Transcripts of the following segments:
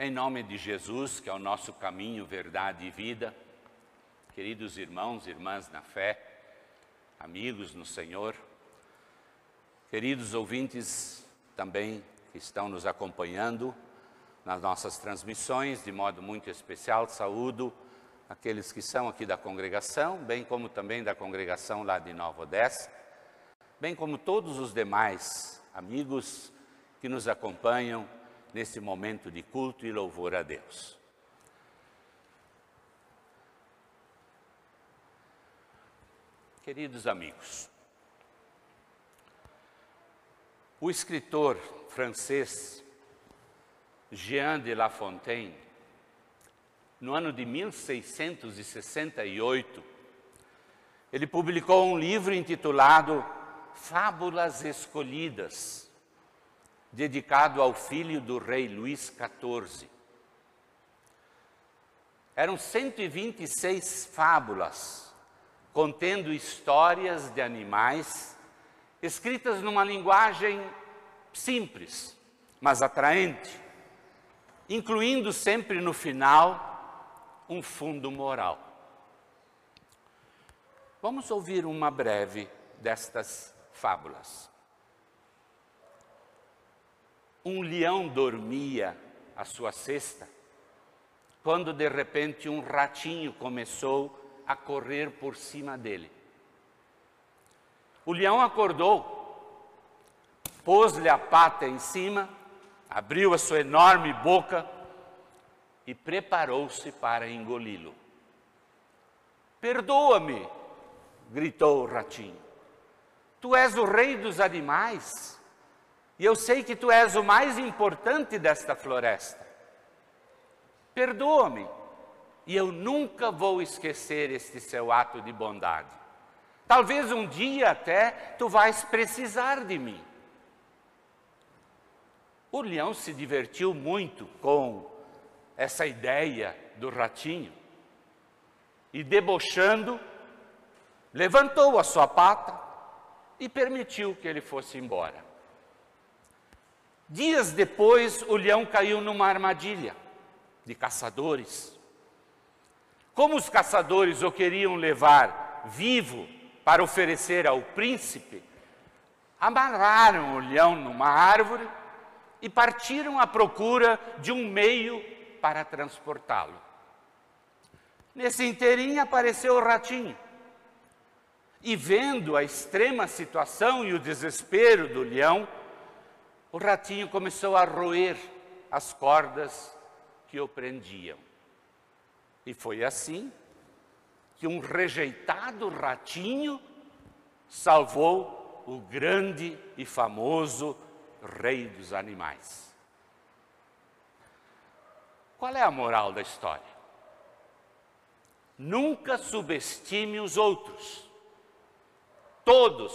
Em nome de Jesus, que é o nosso caminho, verdade e vida, queridos irmãos e irmãs na fé, amigos no Senhor, queridos ouvintes também que estão nos acompanhando nas nossas transmissões, de modo muito especial, saúdo aqueles que são aqui da congregação, bem como também da congregação lá de Nova Odessa, bem como todos os demais amigos que nos acompanham nesse momento de culto e louvor a Deus. Queridos amigos, o escritor francês Jean de La Fontaine, no ano de 1668, ele publicou um livro intitulado Fábulas Escolhidas dedicado ao filho do rei Luís XIV. Eram 126 fábulas contendo histórias de animais escritas numa linguagem simples, mas atraente, incluindo sempre no final um fundo moral. Vamos ouvir uma breve destas fábulas. Um leão dormia a sua cesta, quando de repente um ratinho começou a correr por cima dele. O leão acordou, pôs-lhe a pata em cima, abriu a sua enorme boca e preparou-se para engoli-lo. Perdoa-me, gritou o ratinho. Tu és o rei dos animais. E eu sei que tu és o mais importante desta floresta. Perdoa-me, e eu nunca vou esquecer este seu ato de bondade. Talvez um dia até tu vais precisar de mim. O leão se divertiu muito com essa ideia do ratinho e, debochando, levantou a sua pata e permitiu que ele fosse embora. Dias depois, o leão caiu numa armadilha de caçadores. Como os caçadores o queriam levar vivo para oferecer ao príncipe, amarraram o leão numa árvore e partiram à procura de um meio para transportá-lo. Nesse inteirinho apareceu o ratinho. E vendo a extrema situação e o desespero do leão, o ratinho começou a roer as cordas que o prendiam. E foi assim que um rejeitado ratinho salvou o grande e famoso rei dos animais. Qual é a moral da história? Nunca subestime os outros. Todos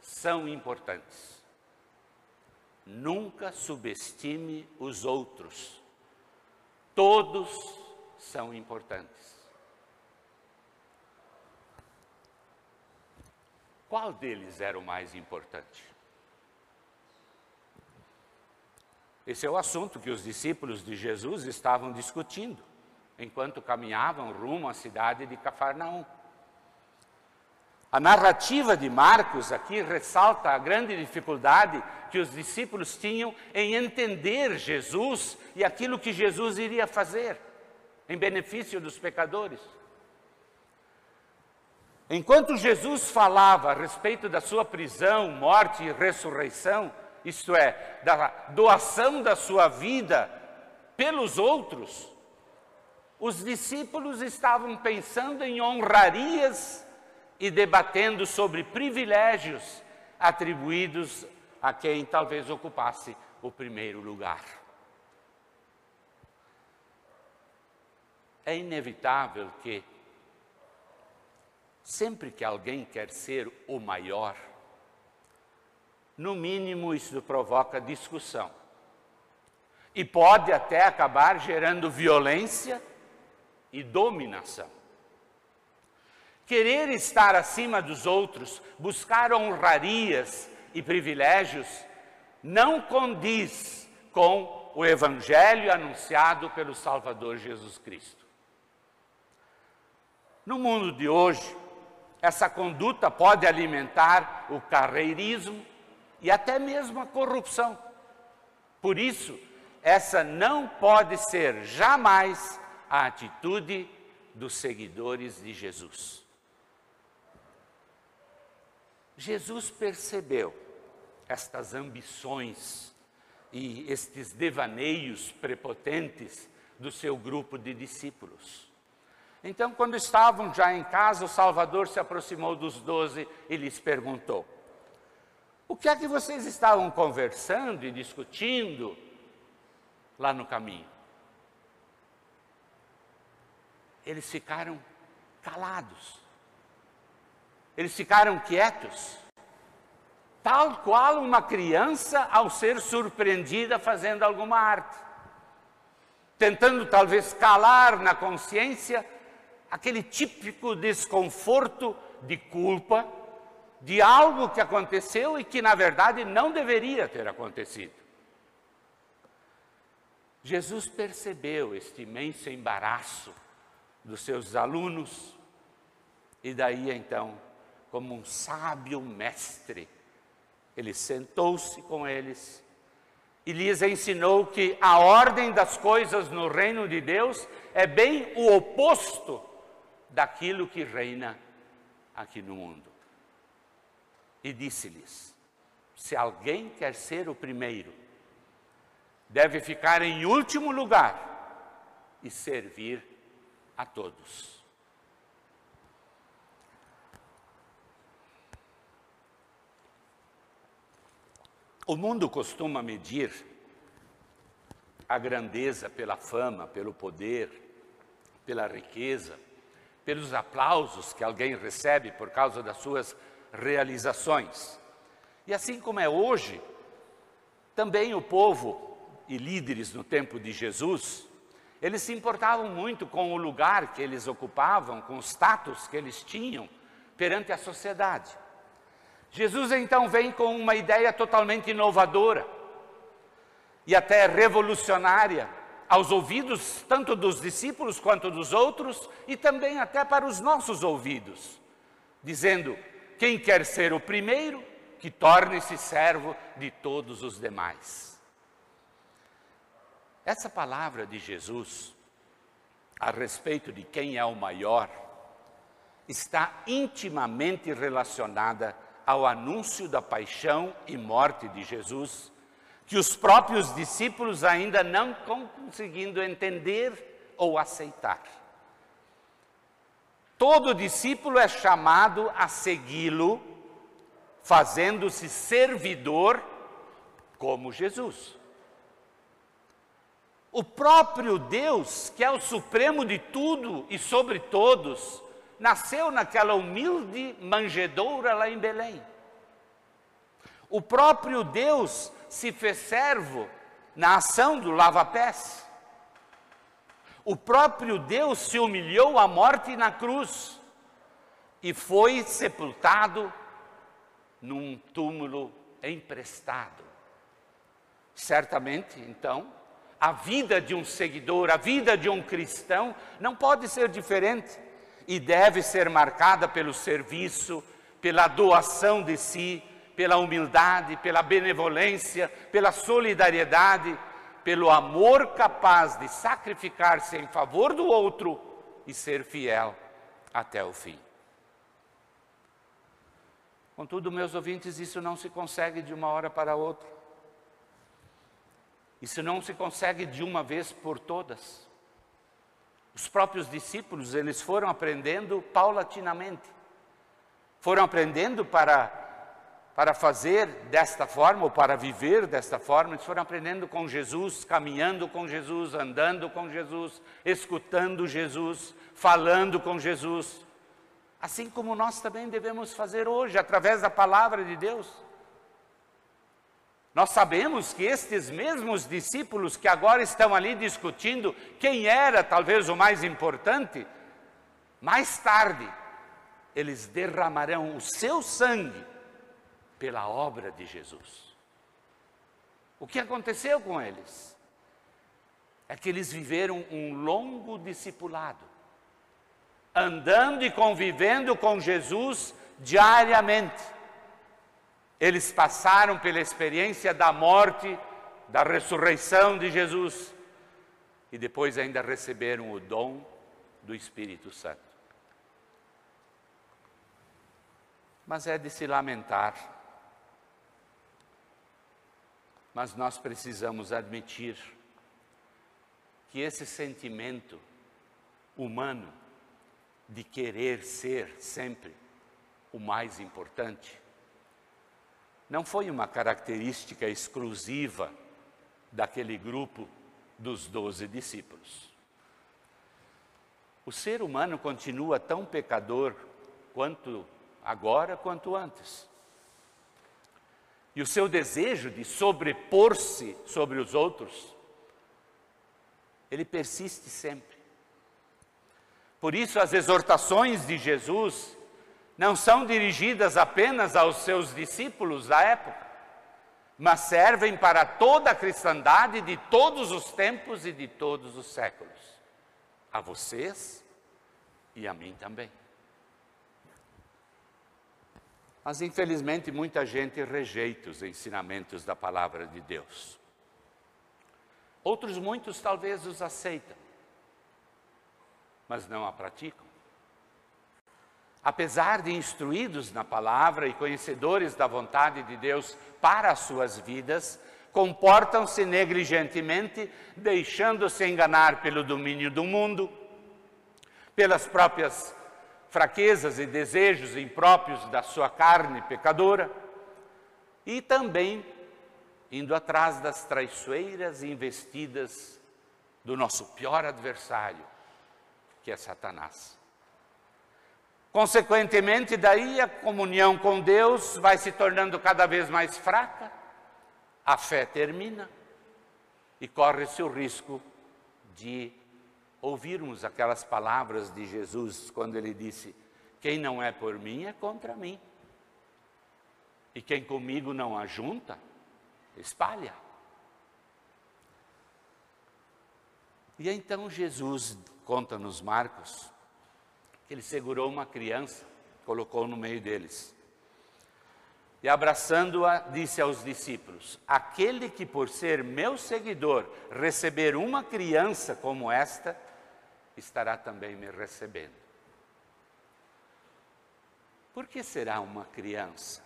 são importantes. Nunca subestime os outros. Todos são importantes. Qual deles era o mais importante? Esse é o assunto que os discípulos de Jesus estavam discutindo enquanto caminhavam rumo à cidade de Cafarnaum. A narrativa de Marcos aqui ressalta a grande dificuldade que os discípulos tinham em entender Jesus e aquilo que Jesus iria fazer em benefício dos pecadores. Enquanto Jesus falava a respeito da sua prisão, morte e ressurreição, isto é, da doação da sua vida pelos outros, os discípulos estavam pensando em honrarias e debatendo sobre privilégios atribuídos a quem talvez ocupasse o primeiro lugar. É inevitável que, sempre que alguém quer ser o maior, no mínimo isso provoca discussão. E pode até acabar gerando violência e dominação. Querer estar acima dos outros, buscar honrarias e privilégios, não condiz com o evangelho anunciado pelo Salvador Jesus Cristo. No mundo de hoje, essa conduta pode alimentar o carreirismo e até mesmo a corrupção. Por isso, essa não pode ser jamais a atitude dos seguidores de Jesus. Jesus percebeu estas ambições e estes devaneios prepotentes do seu grupo de discípulos. Então, quando estavam já em casa, o Salvador se aproximou dos doze e lhes perguntou: O que é que vocês estavam conversando e discutindo lá no caminho? Eles ficaram calados, eles ficaram quietos, tal qual uma criança ao ser surpreendida fazendo alguma arte, tentando talvez calar na consciência aquele típico desconforto de culpa de algo que aconteceu e que na verdade não deveria ter acontecido. Jesus percebeu este imenso embaraço dos seus alunos e daí então, como um sábio mestre, ele sentou-se com eles e lhes ensinou que a ordem das coisas no reino de Deus é bem o oposto daquilo que reina aqui no mundo. E disse-lhes: se alguém quer ser o primeiro, deve ficar em último lugar e servir a todos. O mundo costuma medir a grandeza pela fama, pelo poder, pela riqueza, pelos aplausos que alguém recebe por causa das suas realizações. E assim como é hoje, também o povo e líderes no tempo de Jesus, eles se importavam muito com o lugar que eles ocupavam, com o status que eles tinham perante a sociedade. Jesus então vem com uma ideia totalmente inovadora e até revolucionária aos ouvidos tanto dos discípulos quanto dos outros e também até para os nossos ouvidos, dizendo: quem quer ser o primeiro, que torne-se servo de todos os demais. Essa palavra de Jesus a respeito de quem é o maior está intimamente relacionada ao anúncio da paixão e morte de Jesus que os próprios discípulos ainda não conseguindo entender ou aceitar. Todo discípulo é chamado a segui-lo, fazendo-se servidor como Jesus. O próprio Deus, que é o supremo de tudo e sobre todos, nasceu naquela humilde manjedoura lá em Belém. O próprio Deus se fez servo na ação do lava-pés. O próprio Deus se humilhou à morte na cruz e foi sepultado num túmulo emprestado. Certamente, então, a vida de um seguidor, a vida de um cristão, não pode ser diferente e deve ser marcada pelo serviço, pela doação de si, pela humildade, pela benevolência, pela solidariedade, pelo amor capaz de sacrificar-se em favor do outro e ser fiel até o fim. Contudo, meus ouvintes, isso não se consegue de uma hora para outra. Isso não se consegue de uma vez por todas. Os próprios discípulos, eles foram aprendendo paulatinamente. Foram aprendendo para para fazer desta forma, ou para viver desta forma, eles foram aprendendo com Jesus, caminhando com Jesus, andando com Jesus, escutando Jesus, falando com Jesus. Assim como nós também devemos fazer hoje, através da palavra de Deus. Nós sabemos que estes mesmos discípulos que agora estão ali discutindo quem era talvez o mais importante, mais tarde eles derramarão o seu sangue pela obra de Jesus. O que aconteceu com eles? é que eles viveram um longo discipulado, andando e convivendo com Jesus diariamente. Eles passaram pela experiência da morte, da ressurreição de Jesus e depois ainda receberam o dom do Espírito Santo. Mas é de se lamentar. Mas nós precisamos admitir que esse sentimento humano de querer ser sempre o mais importante não foi uma característica exclusiva daquele grupo dos doze discípulos. O ser humano continua tão pecador quanto agora quanto antes. E o seu desejo de sobrepor-se sobre os outros, ele persiste sempre. Por isso, as exortações de Jesus não são dirigidas apenas aos seus discípulos da época, mas servem para toda a cristandade de todos os tempos e de todos os séculos. A vocês e a mim também. Mas infelizmente muita gente rejeita os ensinamentos da palavra de Deus. Outros muitos talvez os aceitam, mas não a praticam. Apesar de instruídos na palavra e conhecedores da vontade de Deus para as suas vidas, comportam-se negligentemente, deixando-se enganar pelo domínio do mundo, pelas próprias fraquezas e desejos impróprios da sua carne pecadora e também indo atrás das traiçoeiras investidas do nosso pior adversário, que é Satanás. Consequentemente, daí a comunhão com Deus vai se tornando cada vez mais fraca, a fé termina e corre-se o risco de ouvirmos aquelas palavras de Jesus quando ele disse: Quem não é por mim é contra mim. E quem comigo não ajunta, espalha. E então Jesus conta nos Marcos que ele segurou uma criança, colocou no meio deles. E abraçando-a, disse aos discípulos: Aquele que por ser meu seguidor receber uma criança como esta, estará também me recebendo. Por que será uma criança?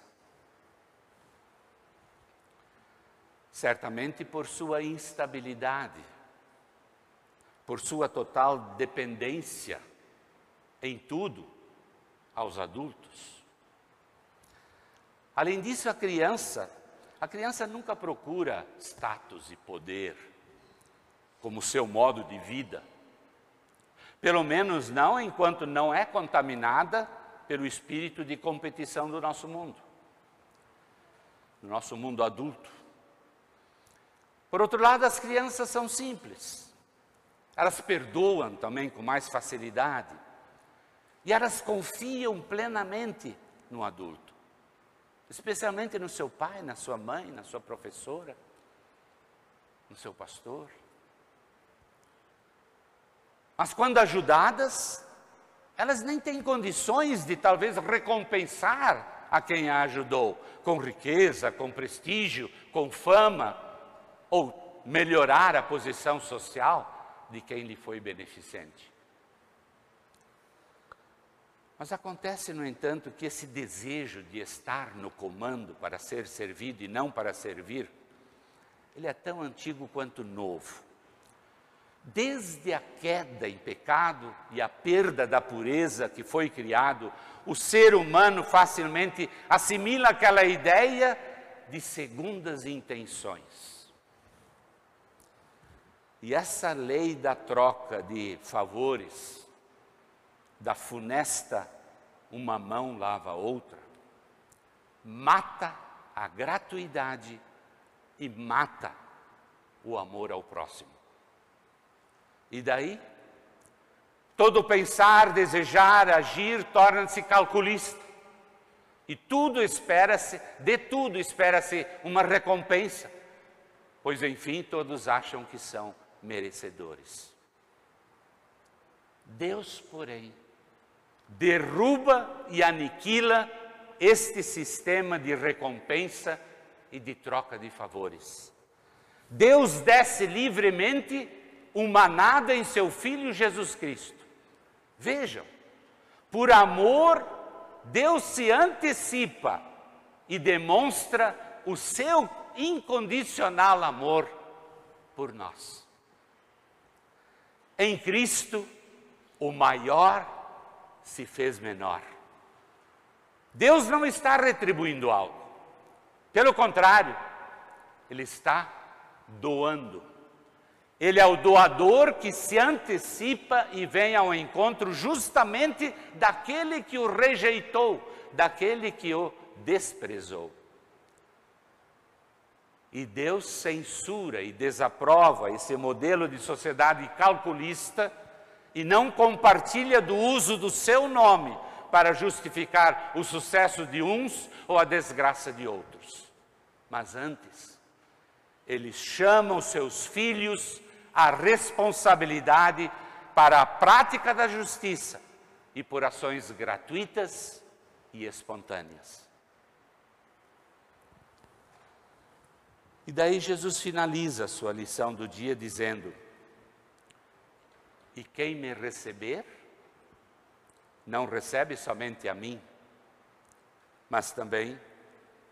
Certamente por sua instabilidade, por sua total dependência em tudo aos adultos. Além disso, a criança, a criança nunca procura status e poder como seu modo de vida. Pelo menos não enquanto não é contaminada pelo espírito de competição do nosso mundo, do nosso mundo adulto. Por outro lado, as crianças são simples, elas perdoam também com mais facilidade, e elas confiam plenamente no adulto, especialmente no seu pai, na sua mãe, na sua professora, no seu pastor. Mas quando ajudadas, elas nem têm condições de talvez recompensar a quem a ajudou, com riqueza, com prestígio, com fama, ou melhorar a posição social de quem lhe foi beneficente. Mas acontece, no entanto, que esse desejo de estar no comando para ser servido e não para servir, ele é tão antigo quanto novo. Desde a queda em pecado e a perda da pureza que foi criado, o ser humano facilmente assimila aquela ideia de segundas intenções. E essa lei da troca de favores da funesta uma mão lava a outra, mata a gratuidade e mata o amor ao próximo. E daí, todo pensar, desejar, agir torna-se calculista. E tudo espera-se, de tudo espera-se uma recompensa, pois enfim todos acham que são merecedores. Deus, porém, derruba e aniquila este sistema de recompensa e de troca de favores. Deus desce livremente uma nada em seu Filho Jesus Cristo. Vejam, por amor, Deus se antecipa e demonstra o seu incondicional amor por nós. Em Cristo, o maior se fez menor. Deus não está retribuindo algo. Pelo contrário, Ele está doando. Ele é o doador que se antecipa e vem ao encontro justamente daquele que o rejeitou, daquele que o desprezou. E Deus censura e desaprova esse modelo de sociedade calculista e não compartilha do uso do seu nome para justificar o sucesso de uns ou a desgraça de outros. Mas antes, eles chamam seus filhos à responsabilidade para a prática da justiça e por ações gratuitas e espontâneas. E daí Jesus finaliza a sua lição do dia dizendo: E quem me receber, não recebe somente a mim, mas também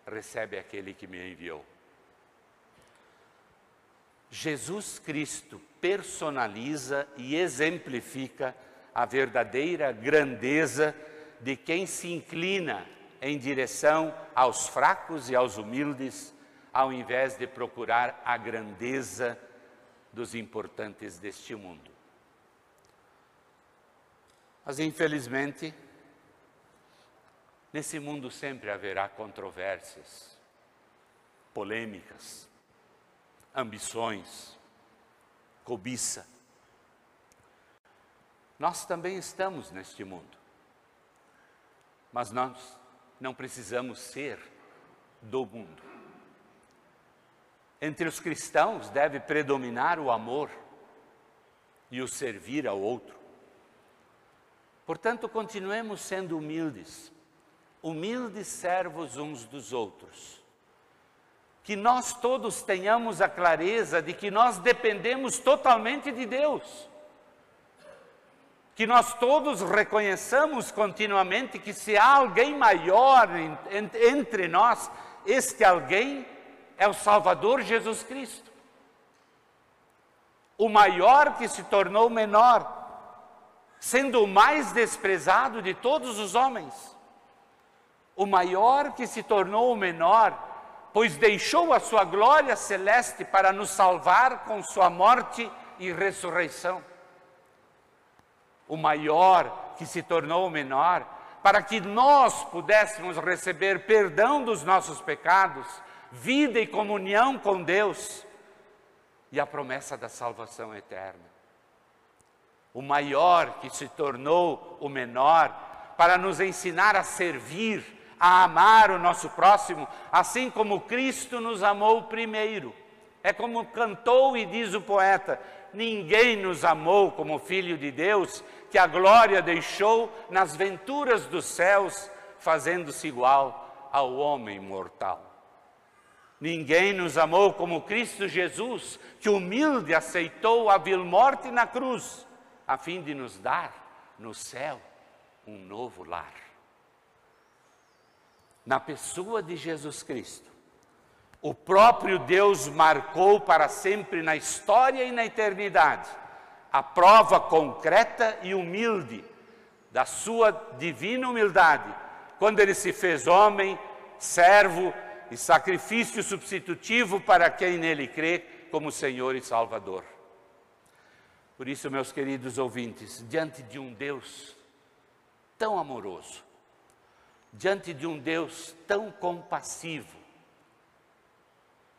recebe aquele que me enviou. Jesus Cristo personaliza e exemplifica a verdadeira grandeza de quem se inclina em direção aos fracos e aos humildes ao invés de procurar a grandeza dos importantes deste mundo. Mas, infelizmente, nesse mundo sempre haverá controvérsias, polêmicas, ambições, cobiça. Nós também estamos neste mundo, mas nós não precisamos ser do mundo. Entre os cristãos deve predominar o amor e o servir ao outro. Portanto, continuemos sendo humildes, humildes servos uns dos outros. Que nós todos tenhamos a clareza de que nós dependemos totalmente de Deus. Que nós todos reconheçamos continuamente que se há alguém maior entre nós, este alguém é o Salvador Jesus Cristo. O maior que se tornou menor, sendo o mais desprezado de todos os homens. O maior que se tornou o menor, pois deixou a sua glória celeste para nos salvar com sua morte e ressurreição. O maior que se tornou o menor, para que nós pudéssemos receber perdão dos nossos pecados vida e comunhão com Deus e a promessa da salvação eterna. O maior que se tornou o menor para nos ensinar a servir, a amar o nosso próximo, assim como Cristo nos amou primeiro. É como cantou e diz o poeta: ninguém nos amou como Filho de Deus, que a glória deixou nas venturas dos céus, fazendo-se igual ao homem mortal. Ninguém nos amou como Cristo Jesus, que humilde aceitou a vil morte na cruz, a fim de nos dar no céu um novo lar. Na pessoa de Jesus Cristo, o próprio Deus marcou para sempre na história e na eternidade a prova concreta e humilde da sua divina humildade, quando ele se fez homem, servo, e sacrifício substitutivo para quem nele crê como Senhor e Salvador. Por isso, meus queridos ouvintes, diante de um Deus tão amoroso, diante de um Deus tão compassivo,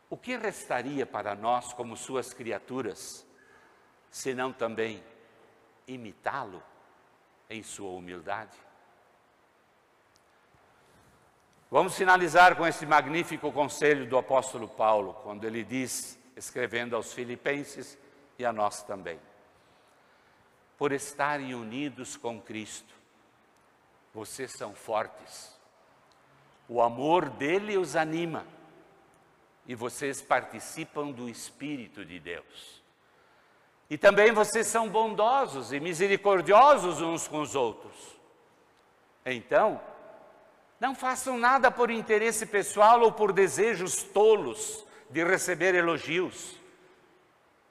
o que restaria para nós, como suas criaturas, senão também imitá-lo em sua humildade? Vamos finalizar com esse magnífico conselho do apóstolo Paulo, quando ele diz, escrevendo aos Filipenses, e a nós também. Por estarem unidos com Cristo, vocês são fortes. O amor dele os anima e vocês participam do Espírito de Deus. E também vocês são bondosos e misericordiosos uns com os outros. Então, não façam nada por interesse pessoal ou por desejos tolos de receber elogios,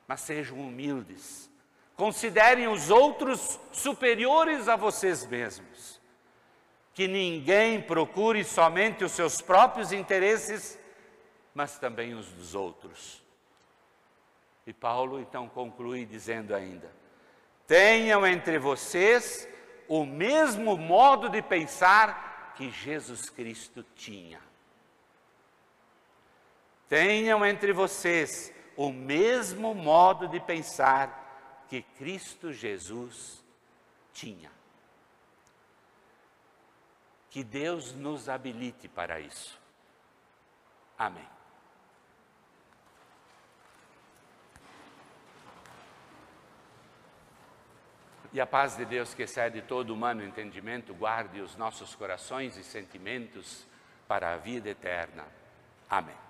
mas sejam humildes. Considerem os outros superiores a vocês mesmos. Que ninguém procure somente os seus próprios interesses, mas também os dos outros. E Paulo então conclui dizendo ainda: tenham entre vocês o mesmo modo de pensar que Jesus Cristo tinha. Tenham entre vocês o mesmo modo de pensar que Cristo Jesus tinha. Que Deus nos habilite para isso. Amém. E a paz de Deus, que excede todo humano entendimento, guarde os nossos corações e sentimentos para a vida eterna. Amém.